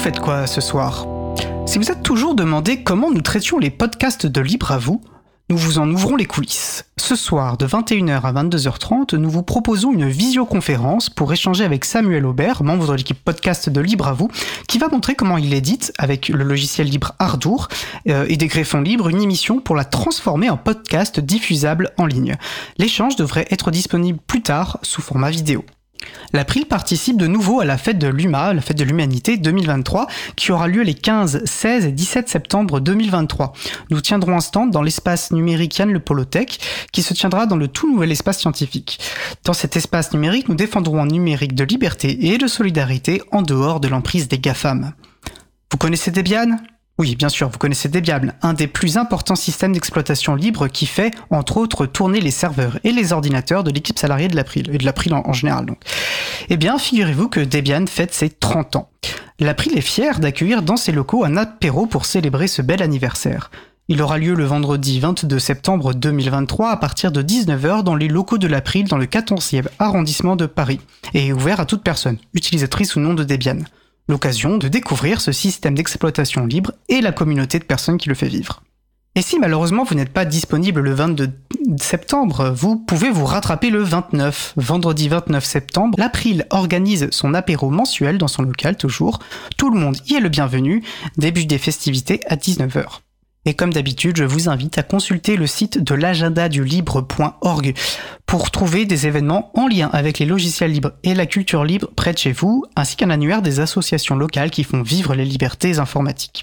faites quoi ce soir? Si vous êtes toujours demandé comment nous traitions les podcasts de Libre à vous, nous vous en ouvrons les coulisses. Ce soir, de 21h à 22h30, nous vous proposons une visioconférence pour échanger avec Samuel Aubert, membre de l'équipe podcast de Libre à vous, qui va montrer comment il édite, avec le logiciel libre Ardour euh, et des greffons libres, une émission pour la transformer en podcast diffusable en ligne. L'échange devrait être disponible plus tard sous format vidéo. L'April participe de nouveau à la fête de l'UMA, la fête de l'humanité 2023, qui aura lieu les 15, 16 et 17 septembre 2023. Nous tiendrons un stand dans l'espace numérique Yann Le Polotech, qui se tiendra dans le tout nouvel espace scientifique. Dans cet espace numérique, nous défendrons un numérique de liberté et de solidarité en dehors de l'emprise des GAFAM. Vous connaissez Debian? Oui, bien sûr, vous connaissez Debian, un des plus importants systèmes d'exploitation libre qui fait, entre autres, tourner les serveurs et les ordinateurs de l'équipe salariée de l'April, et de l'April en, général. Eh bien, figurez-vous que Debian fête ses 30 ans. L'April est fier d'accueillir dans ses locaux un apéro pour célébrer ce bel anniversaire. Il aura lieu le vendredi 22 septembre 2023 à partir de 19h dans les locaux de l'April dans le 14e arrondissement de Paris, et est ouvert à toute personne, utilisatrice ou non de Debian l'occasion de découvrir ce système d'exploitation libre et la communauté de personnes qui le fait vivre. Et si malheureusement vous n'êtes pas disponible le 22 septembre, vous pouvez vous rattraper le 29. Vendredi 29 septembre, l'April organise son apéro mensuel dans son local toujours. Tout le monde y est le bienvenu. Début des festivités à 19h. Et comme d'habitude, je vous invite à consulter le site de l'agenda du libre.org pour trouver des événements en lien avec les logiciels libres et la culture libre près de chez vous, ainsi qu'un annuaire des associations locales qui font vivre les libertés informatiques.